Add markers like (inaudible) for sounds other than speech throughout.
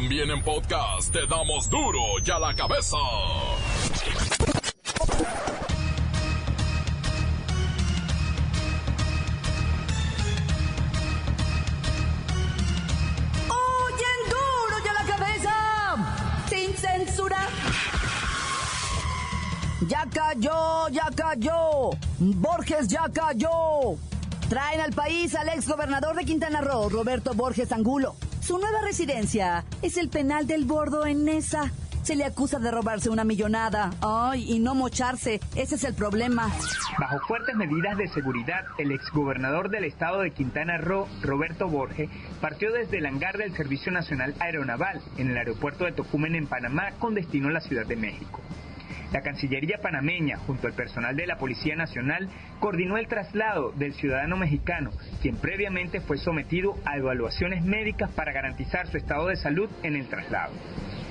También en podcast te damos duro y a la cabeza. Oyen duro y a la cabeza. Sin censura. Ya cayó, ya cayó. Borges ya cayó. Traen al país al ex gobernador de Quintana Roo, Roberto Borges Angulo. Su nueva residencia es el penal del Bordo en Nesa. Se le acusa de robarse una millonada. Ay, y no mocharse. Ese es el problema. Bajo fuertes medidas de seguridad, el exgobernador del estado de Quintana Roo, Roberto Borges, partió desde el hangar del Servicio Nacional Aeronaval en el aeropuerto de Tocumen en Panamá con destino a la Ciudad de México. La Cancillería panameña, junto al personal de la Policía Nacional, coordinó el traslado del ciudadano mexicano, quien previamente fue sometido a evaluaciones médicas para garantizar su estado de salud en el traslado.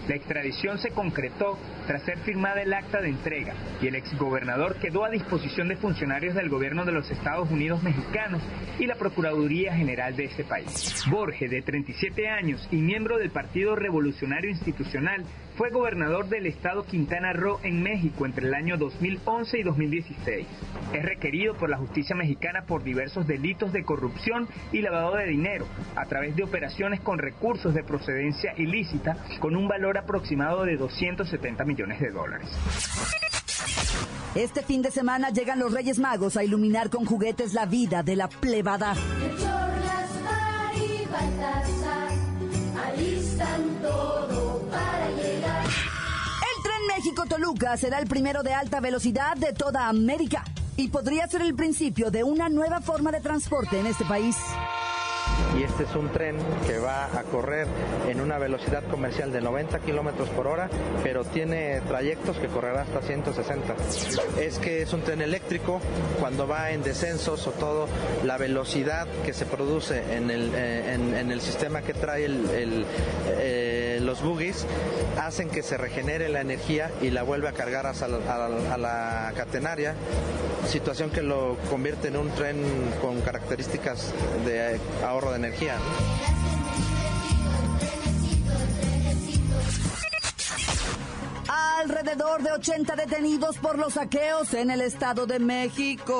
La extradición se concretó tras ser firmada el acta de entrega y el exgobernador quedó a disposición de funcionarios del gobierno de los Estados Unidos mexicanos y la Procuraduría General de ese país. Borges, de 37 años y miembro del Partido Revolucionario Institucional, fue gobernador del estado Quintana Roo en México entre el año 2011 y 2016. Es requerido por la justicia mexicana por diversos delitos de corrupción y lavado de dinero a través de operaciones con recursos de procedencia ilícita con un valor aproximado de 270 millones de dólares. Este fin de semana llegan los Reyes Magos a iluminar con juguetes la vida de la plebada. México-Toluca será el primero de alta velocidad de toda América y podría ser el principio de una nueva forma de transporte en este país. y este es un tren que va a correr en una velocidad comercial de 90 kilómetros por hora, pero tiene trayectos que correrá hasta 160. Es que es un tren eléctrico, cuando va en descensos o todo, la velocidad que se produce en el, eh, en, en el sistema que trae el, el, los buggies hacen que se regenere la energía y la vuelve a cargar hasta a la catenaria, situación que lo convierte en un tren con características de ahorro de energía. Alrededor de 80 detenidos por los saqueos en el Estado de México.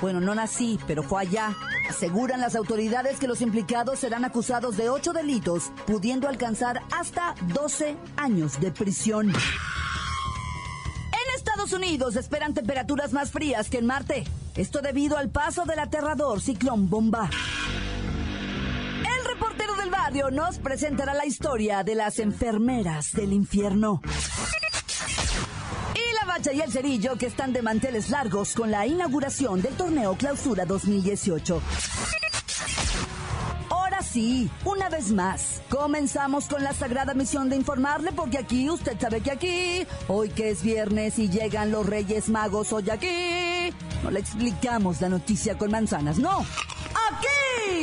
Bueno, no nací, pero fue allá. Aseguran las autoridades que los implicados serán acusados de ocho delitos, pudiendo alcanzar hasta 12 años de prisión. En Estados Unidos esperan temperaturas más frías que en Marte. Esto debido al paso del aterrador ciclón bomba. Barrio nos presentará la historia de las enfermeras del infierno. Y la bacha y el cerillo que están de manteles largos con la inauguración del torneo Clausura 2018. Ahora sí, una vez más, comenzamos con la sagrada misión de informarle porque aquí, usted sabe que aquí, hoy que es viernes y llegan los Reyes Magos hoy aquí, no le explicamos la noticia con manzanas, no.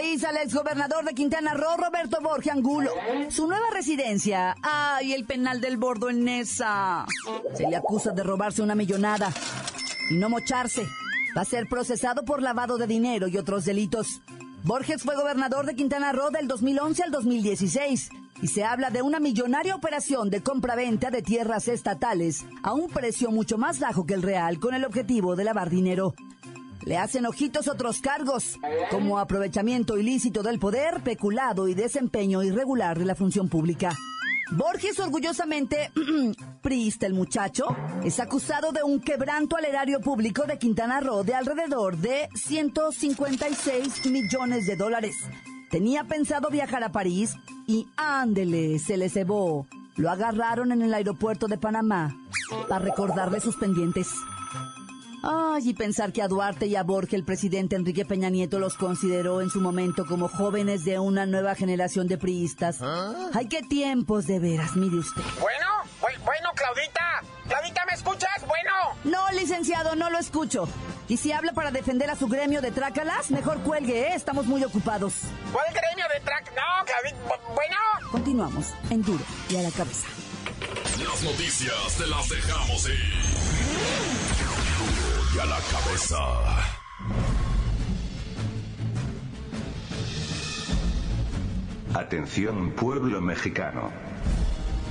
País al exgobernador de Quintana Roo, Roberto Borges Angulo. Su nueva residencia. ¡Ay, el penal del bordo en Nesa! Se le acusa de robarse una millonada. Y no mocharse. Va a ser procesado por lavado de dinero y otros delitos. Borges fue gobernador de Quintana Roo del 2011 al 2016 y se habla de una millonaria operación de compra-venta de tierras estatales a un precio mucho más bajo que el real con el objetivo de lavar dinero. Le hacen ojitos otros cargos, como aprovechamiento ilícito del poder, peculado y desempeño irregular de la función pública. Borges, orgullosamente (clears throat) priista el muchacho, es acusado de un quebranto al erario público de Quintana Roo de alrededor de 156 millones de dólares. Tenía pensado viajar a París y ándele, se le cebó. Lo agarraron en el aeropuerto de Panamá para recordarle sus pendientes. Ay, y pensar que a Duarte y a Borges el presidente Enrique Peña Nieto los consideró en su momento como jóvenes de una nueva generación de priistas. Ay, qué tiempos de veras, mire usted. Bueno, bueno, Claudita. Claudita, ¿me escuchas? Bueno. No, licenciado, no lo escucho. Y si habla para defender a su gremio de trácalas, mejor cuelgue, ¿eh? Estamos muy ocupados. ¿Cuál gremio de trácalas? No, Claudita, bueno. Continuamos, en duro y a la cabeza. Las noticias te las dejamos ir. La cabeza. Atención pueblo mexicano.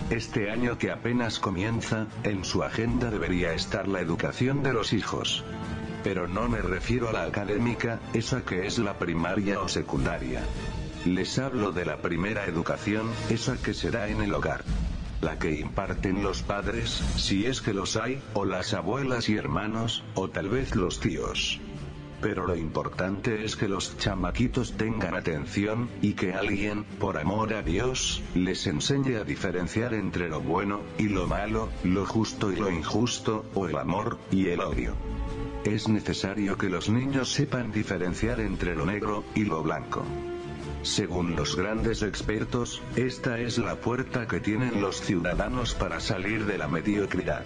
Este año que apenas comienza, en su agenda debería estar la educación de los hijos. Pero no me refiero a la académica, esa que es la primaria o secundaria. Les hablo de la primera educación, esa que será en el hogar. La que imparten los padres, si es que los hay, o las abuelas y hermanos, o tal vez los tíos. Pero lo importante es que los chamaquitos tengan atención, y que alguien, por amor a Dios, les enseñe a diferenciar entre lo bueno, y lo malo, lo justo y lo injusto, o el amor, y el odio. Es necesario que los niños sepan diferenciar entre lo negro, y lo blanco. Según los grandes expertos, esta es la puerta que tienen los ciudadanos para salir de la mediocridad.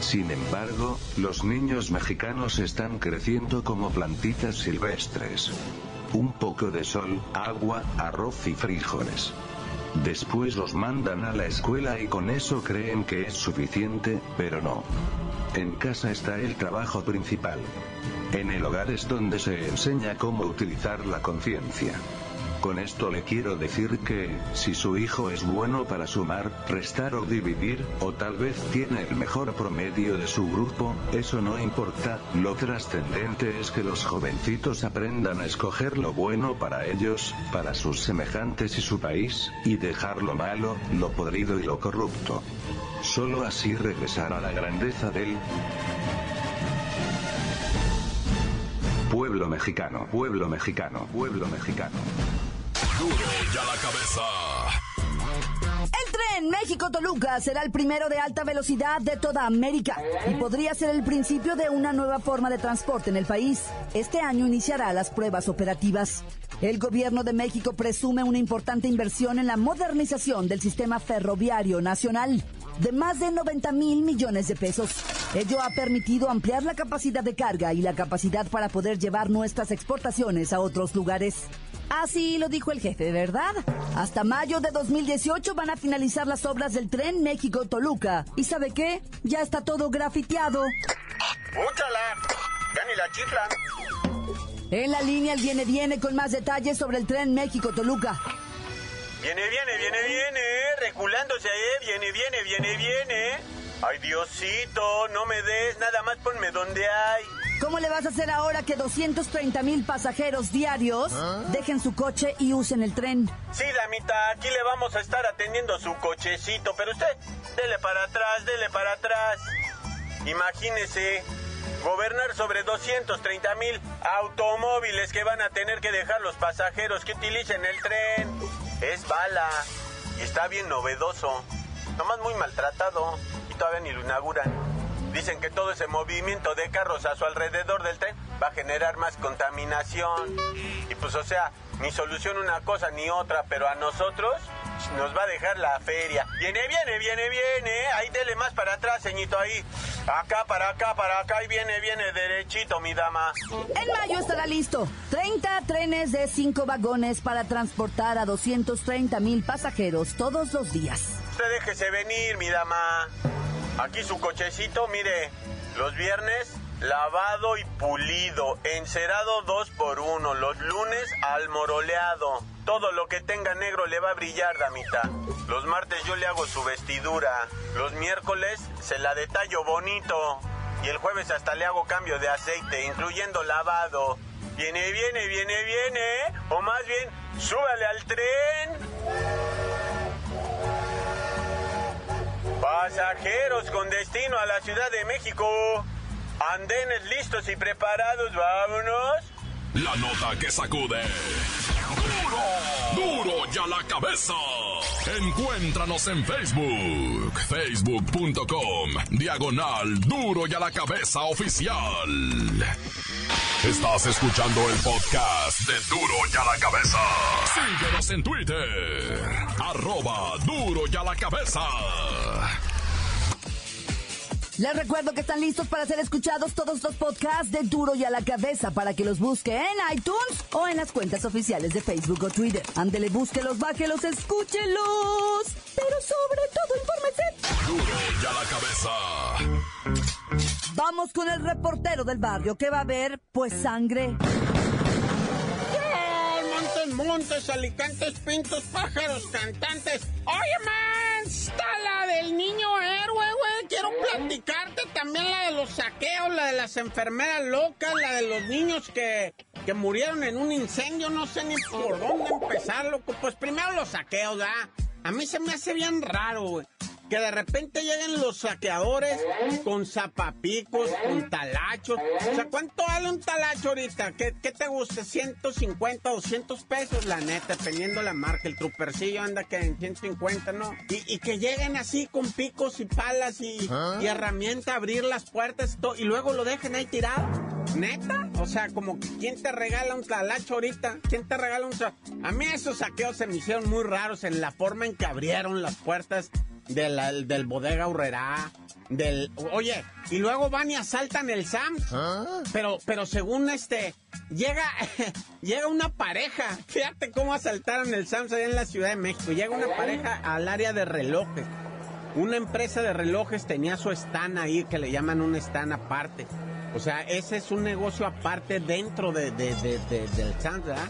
Sin embargo, los niños mexicanos están creciendo como plantitas silvestres. Un poco de sol, agua, arroz y frijoles. Después los mandan a la escuela y con eso creen que es suficiente, pero no. En casa está el trabajo principal. En el hogar es donde se enseña cómo utilizar la conciencia. Con esto le quiero decir que, si su hijo es bueno para sumar, restar o dividir, o tal vez tiene el mejor promedio de su grupo, eso no importa, lo trascendente es que los jovencitos aprendan a escoger lo bueno para ellos, para sus semejantes y su país, y dejar lo malo, lo podrido y lo corrupto. Solo así regresar a la grandeza del pueblo mexicano, pueblo mexicano, pueblo mexicano. Duro. El tren México-Toluca será el primero de alta velocidad de toda América y podría ser el principio de una nueva forma de transporte en el país. Este año iniciará las pruebas operativas. El gobierno de México presume una importante inversión en la modernización del sistema ferroviario nacional de más de 90 mil millones de pesos. Ello ha permitido ampliar la capacidad de carga y la capacidad para poder llevar nuestras exportaciones a otros lugares. Así lo dijo el jefe, ¿verdad? Hasta mayo de 2018 van a finalizar las obras del tren México-Toluca. ¿Y sabe qué? Ya está todo grafiteado. ¡Úchala! Ya ni la chiflan. En la línea el viene viene con más detalles sobre el tren México-Toluca. Viene, viene, viene, viene, reculándose, eh. Viene, viene, viene, viene. Ay, Diosito, no me des, nada más ponme donde hay. ¿Cómo le vas a hacer ahora que 230 mil pasajeros diarios dejen su coche y usen el tren? Sí, damita, aquí le vamos a estar atendiendo su cochecito, pero usted, dele para atrás, dele para atrás. Imagínese, gobernar sobre 230 mil automóviles que van a tener que dejar los pasajeros que utilicen el tren. Es bala y está bien novedoso, nomás muy maltratado y todavía ni lo inauguran. Dicen que todo ese movimiento de carros a su alrededor del tren va a generar más contaminación. Y pues o sea, ni solución una cosa ni otra, pero a nosotros nos va a dejar la feria. Viene, viene, viene, viene. Ahí dele más para atrás, ceñito ahí. Acá, para acá, para acá. Y viene, viene derechito, mi dama. En mayo estará listo. 30 trenes de 5 vagones para transportar a 230 mil pasajeros todos los días. Usted déjese venir, mi dama. Aquí su cochecito, mire. Los viernes lavado y pulido, encerado dos por uno, los lunes almoroleado. Todo lo que tenga negro le va a brillar, damita. Los martes yo le hago su vestidura, los miércoles se la detallo bonito y el jueves hasta le hago cambio de aceite, incluyendo lavado. Viene, viene, viene, viene, o más bien, súbale al tren. Pasajeros con destino a la Ciudad de México. Andenes listos y preparados, vámonos. La nota que sacude. ¡Duro! ¡Duro ya la cabeza! Encuéntranos en Facebook. Facebook.com. Diagonal Duro y a la cabeza oficial. Estás escuchando el podcast de Duro y a la cabeza. Síguenos en Twitter. Arroba Duro y a la cabeza. Les recuerdo que están listos para ser escuchados todos los podcasts de Duro y a la Cabeza para que los busque en iTunes o en las cuentas oficiales de Facebook o Twitter. Ándele, búsquelos, bájelos, escúchelos. Pero sobre todo, infórmese. Duro y a la cabeza. Vamos con el reportero del barrio que va a ver, pues, sangre. Montes, montes, alicantes, pintos, pájaros, cantantes. Oye, man, está la del niño héroe, güey. Quiero platicarte también la de los saqueos, la de las enfermeras locas, la de los niños que, que murieron en un incendio. No sé ni por dónde empezar, loco. Pues primero los saqueos, ¿verdad? A mí se me hace bien raro, güey que de repente lleguen los saqueadores con zapapicos, con talachos. O sea, ¿cuánto vale un talacho ahorita? ¿Qué, qué te gusta? ¿150, 200 pesos? La neta, dependiendo la marca. El trupercillo anda que en 150, ¿no? Y, y que lleguen así con picos y palas y, y herramienta a abrir las puertas y, todo, y luego lo dejen ahí tirado. ¿Neta? O sea, como ¿quién te regala un talacho ahorita? ¿Quién te regala un... A mí esos saqueos se me hicieron muy raros en la forma en que abrieron las puertas de la- del bodega Urrera, del... Oye, y luego van y asaltan el Sams. Pero, pero según este, llega, (laughs) llega una pareja. Fíjate cómo asaltaron el Sams allá en la Ciudad de México. Llega una pareja al área de relojes. Una empresa de relojes tenía su stand ahí, que le llaman un stand aparte. O sea, ese es un negocio aparte dentro de, de- de- de- del Sams, ¿verdad?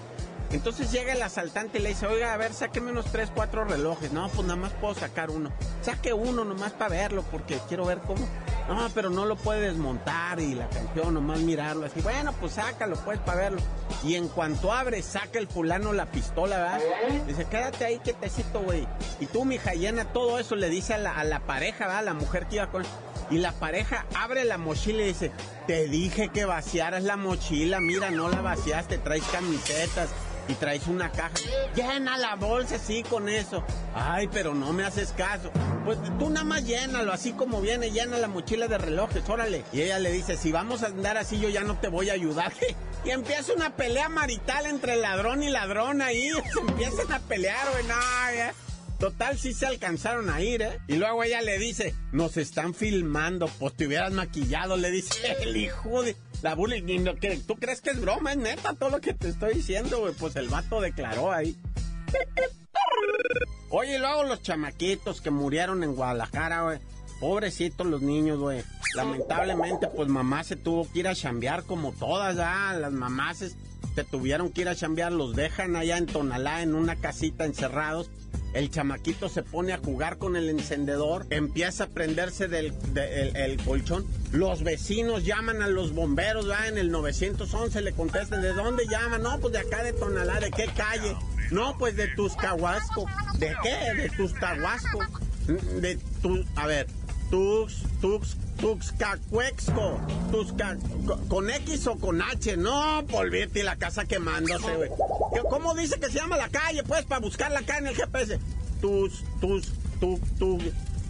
Entonces llega el asaltante y le dice, oiga, a ver, sáqueme unos tres, cuatro relojes. No, pues nada más puedo sacar uno. Saque uno nomás para verlo, porque quiero ver cómo. No, pero no lo puede desmontar y la canción, nomás mirarlo así. Bueno, pues sácalo, pues, para verlo. Y en cuanto abre, saca el fulano la pistola, ¿verdad? Dice, quédate ahí, quietecito, güey. Y tú, mija, llena todo eso, le dice a la, a pareja, ¿verdad? La mujer que iba con... Y la pareja abre la mochila y dice, te dije que vaciaras la mochila, mira, no la vaciaste, traes camisetas y traes una caja. Llena la bolsa así con eso. Ay, pero no me haces caso. Pues tú nada más llénalo, así como viene, llena la mochila de relojes, órale. Y ella le dice, si vamos a andar así, yo ya no te voy a ayudar. (laughs) Y empieza una pelea marital entre ladrón y ladrón ahí. (laughs) Se empiezan a pelear, güey, no. Total, sí se alcanzaron a ir, ¿eh? Y luego ella le dice, nos están filmando, pues te hubieras maquillado, le dice (laughs) el hijo de... La bullying, que ¿tú crees que es broma? Es neta todo lo que te estoy diciendo, güey. Pues el vato declaró ahí. Oye, luego los chamaquitos que murieron en Guadalajara, güey. Pobrecitos los niños, güey. Lamentablemente, pues mamá se tuvo que ir a chambear como todas, ya. Las mamás se tuvieron que ir a chambear, los dejan allá en Tonalá en una casita encerrados. El chamaquito se pone a jugar con el encendedor, empieza a prenderse del de- colchón. Los vecinos llaman a los bomberos, en el 911, le contestan, ¿de dónde llaman? No, pues de acá de Tonalá, ¿de qué calle? No, pues de Tuscahuasco. ¿De qué? De Tuscahuasco. De tu, a ver, Tux, Tux, Tuxcacuexco. Tusca, co- ¿Con X o con H? No, polvete la casa quemándose, güey. ¿Qué- ¿Cómo dice que se llama la calle, pues, para buscarla acá en el GPS? Tus, tus, tu, tu.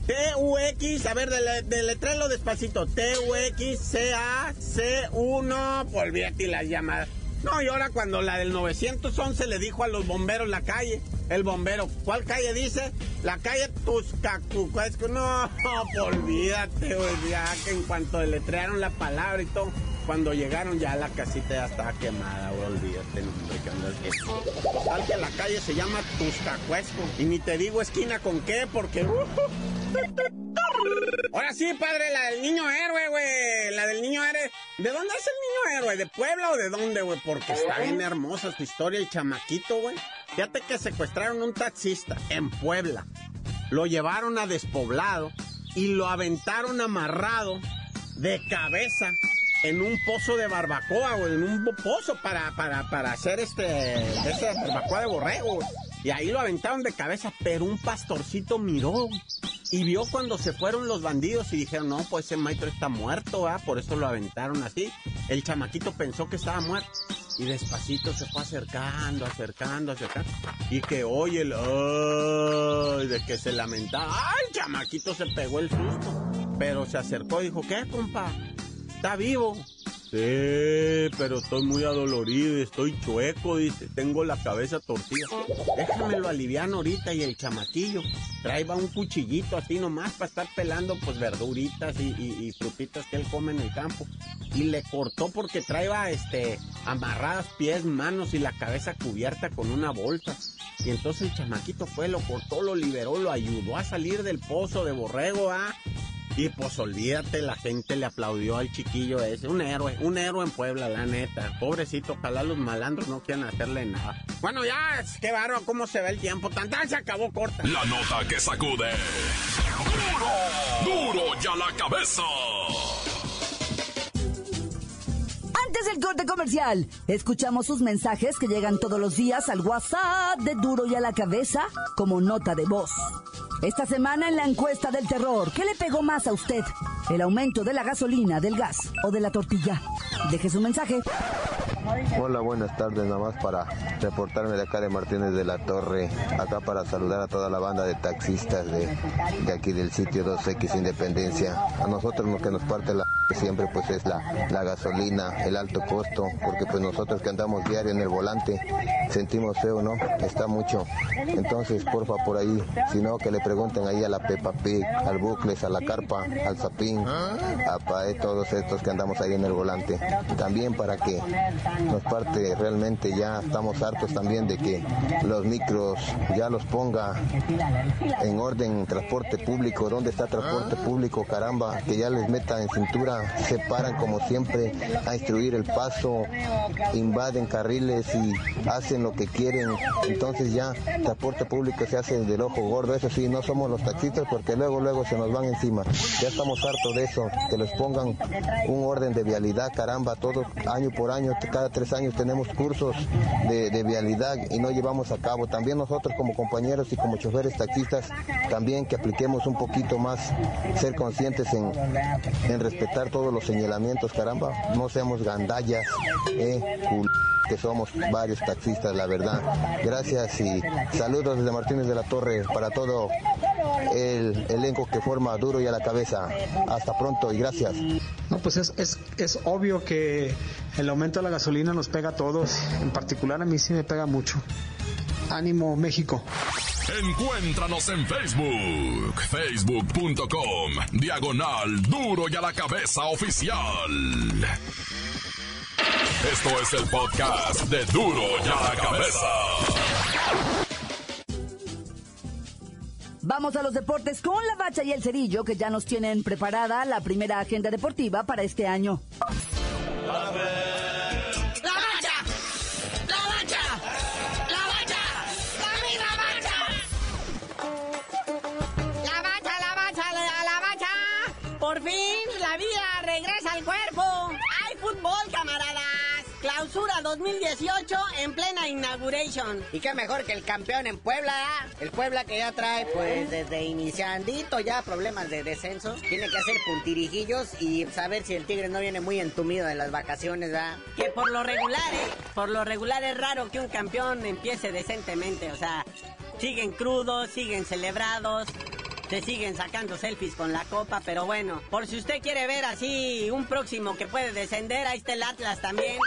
T-U-X, a ver, dele- deletrelo despacito. T-U-X-C-A-C-1. Olvídate las llamadas. No, y ahora cuando la del 911 le dijo a los bomberos la calle, el bombero, ¿cuál calle dice? La calle Tuscacucuesco. No, (laughs) olvídate, güey, que en cuanto deletrearon la palabra y todo, cuando llegaron ya la casita ya estaba quemada, güey, olvídate, no, hombre, que andas que- Total que la calle se llama Tuscacuesco. Y ni te digo esquina con qué, porque... uh, Ahora sí, padre, la del niño héroe, güey. La del niño héroe. ¿De dónde es el niño héroe? ¿De Puebla o de dónde, güey? Porque está bien hermosa su historia, el chamaquito, güey. Fíjate que secuestraron un taxista en Puebla. Lo llevaron a despoblado y lo aventaron amarrado de cabeza en un pozo de barbacoa, güey, en un pozo para, para, para hacer este, esa barbacoa de borrego, güey. Y ahí lo aventaron de cabeza, pero un pastorcito miró, y vio cuando se fueron los bandidos y dijeron, no, pues ese maestro está muerto, ¿ah? Por eso lo aventaron así. El chamaquito pensó que estaba muerto. y despacito se fue acercando, acercando, acercando. Y que oye el... De que se lamentaba. ¡Ay! El chamaquito se pegó el susto. Pero se acercó y dijo, ¿qué, compa? ¿Está vivo? Sí, pero estoy muy adolorido y estoy chueco, dice. Tengo la cabeza torcida. Déjamelo aliviar ahorita y el chamaquillo. Traiba un cuchillito así nomás para estar pelando pues verduritas y, frutitas que él come en el campo. Y le cortó porque traía este amarradas pies, manos y la cabeza cubierta con una bolsa. Y entonces el chamaquito fue, lo cortó, lo liberó, lo ayudó a salir del pozo de borrego, ¿ah? Y pues olvídate, la gente le aplaudió al chiquillo ese. Un héroe, un héroe en Puebla, la neta. Pobrecito, ojalá los malandros no quieran hacerle nada. Bueno, ya, qué barro, cómo se ve el tiempo. Tan se acabó corta. La nota que sacude. ¡Duro! ¡Duro ya la cabeza! Antes del corte comercial, escuchamos sus mensajes que llegan todos los días al WhatsApp de Duro y a la cabeza como nota de voz. Esta semana en la encuesta del terror, ¿qué le pegó más a usted? ¿El aumento de la gasolina, del gas o de la tortilla? Deje su mensaje. Hola, buenas tardes, nada más para reportarme de acá de Martínez de la Torre, acá para saludar a toda la banda de taxistas de, aquí del sitio 2X Independencia. A nosotros lo que nos parte la siempre pues es la, la gasolina, el alto costo, porque pues nosotros que andamos diario en el volante sentimos feo, ¿no? Está mucho. Entonces, porfa, por ahí, si no, que le pregunten ahí a la Pepa Pig, al Bucles, a la Carpa, al Zapín, a Pae, todos estos que andamos ahí en el volante. También para que nos parte realmente ya estamos hartos también de que los micros ya los ponga en orden transporte público. ¿Dónde está transporte público? Caramba, que ya les meta en cintura, se paran como siempre a instruir el paso, invaden carriles y hacen lo que quieren. Entonces ya transporte público se hace del ojo gordo. Eso sí, no somos los taxistas porque luego, luego se nos van encima. Ya estamos hartos de eso, que les pongan un orden de vialidad, caramba, todo año por año, cada tres años tenemos cursos de, vialidad y no llevamos a cabo. También nosotros como compañeros y como choferes taxistas, también que apliquemos un poquito más, ser conscientes en, en respetar todos los señalamientos, caramba, no seamos gandallas, eh, que somos varios taxistas, la verdad. Gracias y saludos desde Martínez de la Torre para todo el elenco que forma Duro y a la cabeza. Hasta pronto y gracias. No, pues es, es, es obvio que el aumento de la gasolina nos pega a todos. En particular a mí sí me pega mucho. Ánimo México. Encuéntranos en Facebook, facebook.com, diagonal duro y a la cabeza oficial. Esto es el podcast de duro y a la cabeza. Vamos a los deportes con la bacha y el cerillo que ya nos tienen preparada la primera agenda deportiva para este año. ¡La 2018 en plena inauguration. Y qué mejor que el campeón en Puebla, el Puebla que ya trae pues desde iniciandito ya problemas de descenso. Tiene que hacer puntirijillos y saber si el Tigre no viene muy entumido de las vacaciones, ¿verdad? Que por lo regular, ¿eh? por lo regular es raro que un campeón empiece decentemente, o sea, siguen crudos, siguen celebrados, se siguen sacando selfies con la copa, pero bueno, por si usted quiere ver así un próximo que puede descender, ahí está el Atlas también.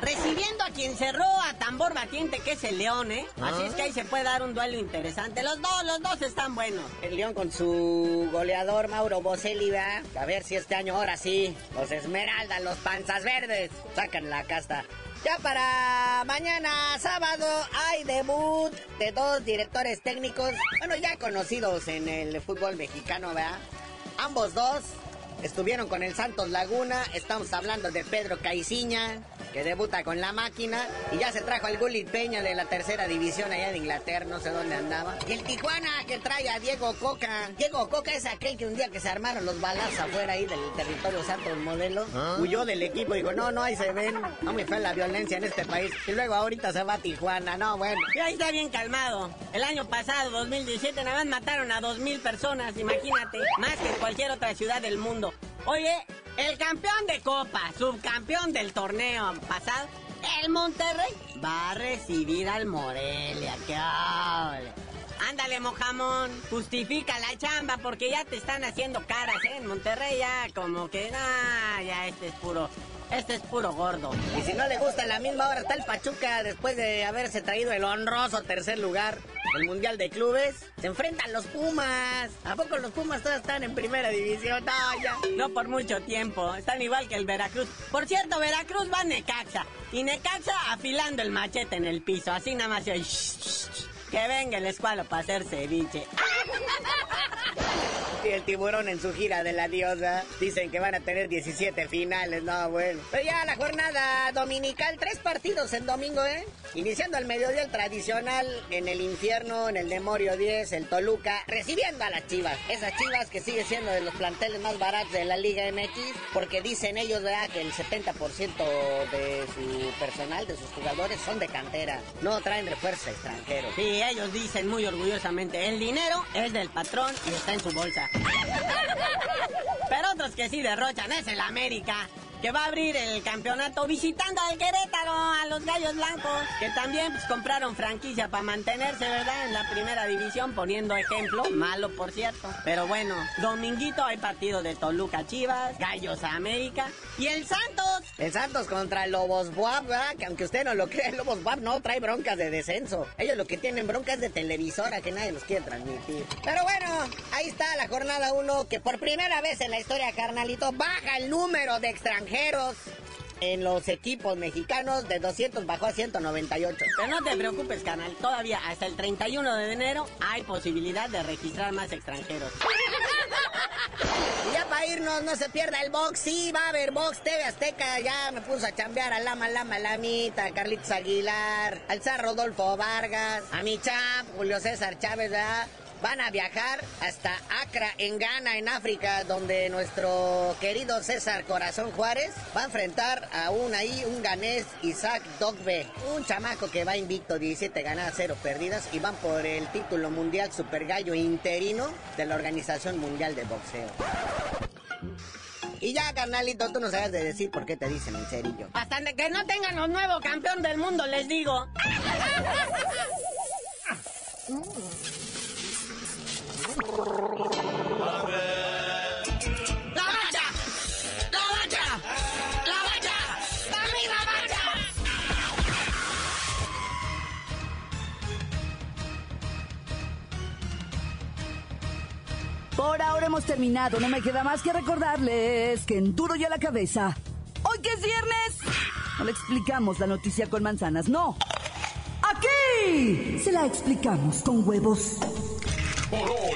Recibiendo a quien cerró a tambor batiente, que es el León, ¿eh? Así es que ahí se puede dar un duelo interesante. Los dos, los dos están buenos. El León con su goleador Mauro Boselli, va. A ver si este año ahora sí, los Esmeraldas, los Panzas Verdes, sacan la casta. Ya para mañana sábado hay debut de dos directores técnicos, bueno, ya conocidos en el fútbol mexicano, ¿verdad? Ambos dos estuvieron con el Santos Laguna, estamos hablando de Pedro Caiciña que debuta con la máquina y ya se trajo al Gullit Peña de la tercera división allá de Inglaterra, no sé dónde andaba. Y el Tijuana que trae a Diego Coca. Diego Coca es aquel que un día que se armaron los balazos afuera ahí del territorio Santos Modelo, ¿Ah? huyó del equipo y dijo, no, no, ahí se ven, no me fue la violencia en este país. Y luego ahorita se va a Tijuana, no, bueno. Y ahí está bien calmado. El año pasado, 2017, nada más mataron a dos mil personas, imagínate, más que en cualquier otra ciudad del mundo. Oye, el campeón de Copa, subcampeón del torneo pasado, El Monterrey va a recibir al Morelia. ¡Qué! Ándale, mojamón, justifica la chamba porque ya te están haciendo caras, ¿eh? En Monterrey ya como que, ah, ya este es puro, este es puro gordo. Y si no le gusta a la misma hora está el Pachuca después de haberse traído el honroso tercer lugar del Mundial de Clubes. Se enfrentan los Pumas. ¿A poco los Pumas todos están en primera división? No, ya. No por mucho tiempo, están igual que el Veracruz. Por cierto, Veracruz va a Necaxa. Y Necaxa afilando el machete en el piso, así nada más. Que venga el escualo para hacer ceviche. (laughs) Y el tiburón en su gira de la diosa. Dicen que van a tener 17 finales, no, bueno. Pero ya la jornada dominical, tres partidos en domingo, ¿eh? Iniciando al mediodía el tradicional en el infierno, en el Demorio 10, el Toluca, recibiendo a las chivas. Esas chivas que sigue siendo de los planteles más baratos de la Liga MX, porque dicen ellos, ¿verdad?, que el 70% de su personal, de sus jugadores, son de cantera. No traen refuerzo extranjero. Sí, ellos dicen muy orgullosamente, el dinero es del patrón y está en su bolsa. Pero otros que sí derrochan es el América que va a abrir el campeonato visitando al Querétaro, a los Gallos Blancos, que también pues, compraron franquicia para mantenerse, ¿verdad? En la primera división, poniendo ejemplo, malo por cierto. Pero bueno, dominguito hay partido de Toluca Chivas, Gallos América y el Santos. El Santos contra Lobos Buap, ¿verdad? Que aunque usted no lo crea, el Lobos Buap no trae broncas de descenso. Ellos lo que tienen broncas de televisora que nadie los quiere transmitir. Pero bueno, ahí está la jornada 1 que por primera vez en la historia, carnalito, baja el número de extranjeros en los equipos mexicanos de 200 bajó a 198. Pero no te preocupes, canal. Todavía hasta el 31 de enero hay posibilidad de registrar más extranjeros. Y ya para irnos, no se pierda el box. Sí, va a haber box. TV Azteca ya me puso a chambear a Lama Lama Lamita, a Carlitos Aguilar, al Zar Rodolfo Vargas, a mi chap, Julio César Chávez, ¿verdad? Van a viajar hasta Accra, en Ghana, en África, donde nuestro querido César Corazón Juárez va a enfrentar a un ahí, un ganés, Isaac Dogbe, un chamaco que va invicto, 17 ganadas, 0 perdidas, y van por el título mundial super gallo interino de la Organización Mundial de Boxeo. Y ya, carnalito, tú no sabes de decir por qué te dicen el cerillo. Hasta que no tengan los nuevo campeón del mundo, les digo. (laughs) Por ahora hemos terminado. No me queda más que recordarles que en duro y a la cabeza. Hoy que es viernes. No le explicamos la noticia con manzanas, no. Aquí se la explicamos con huevos.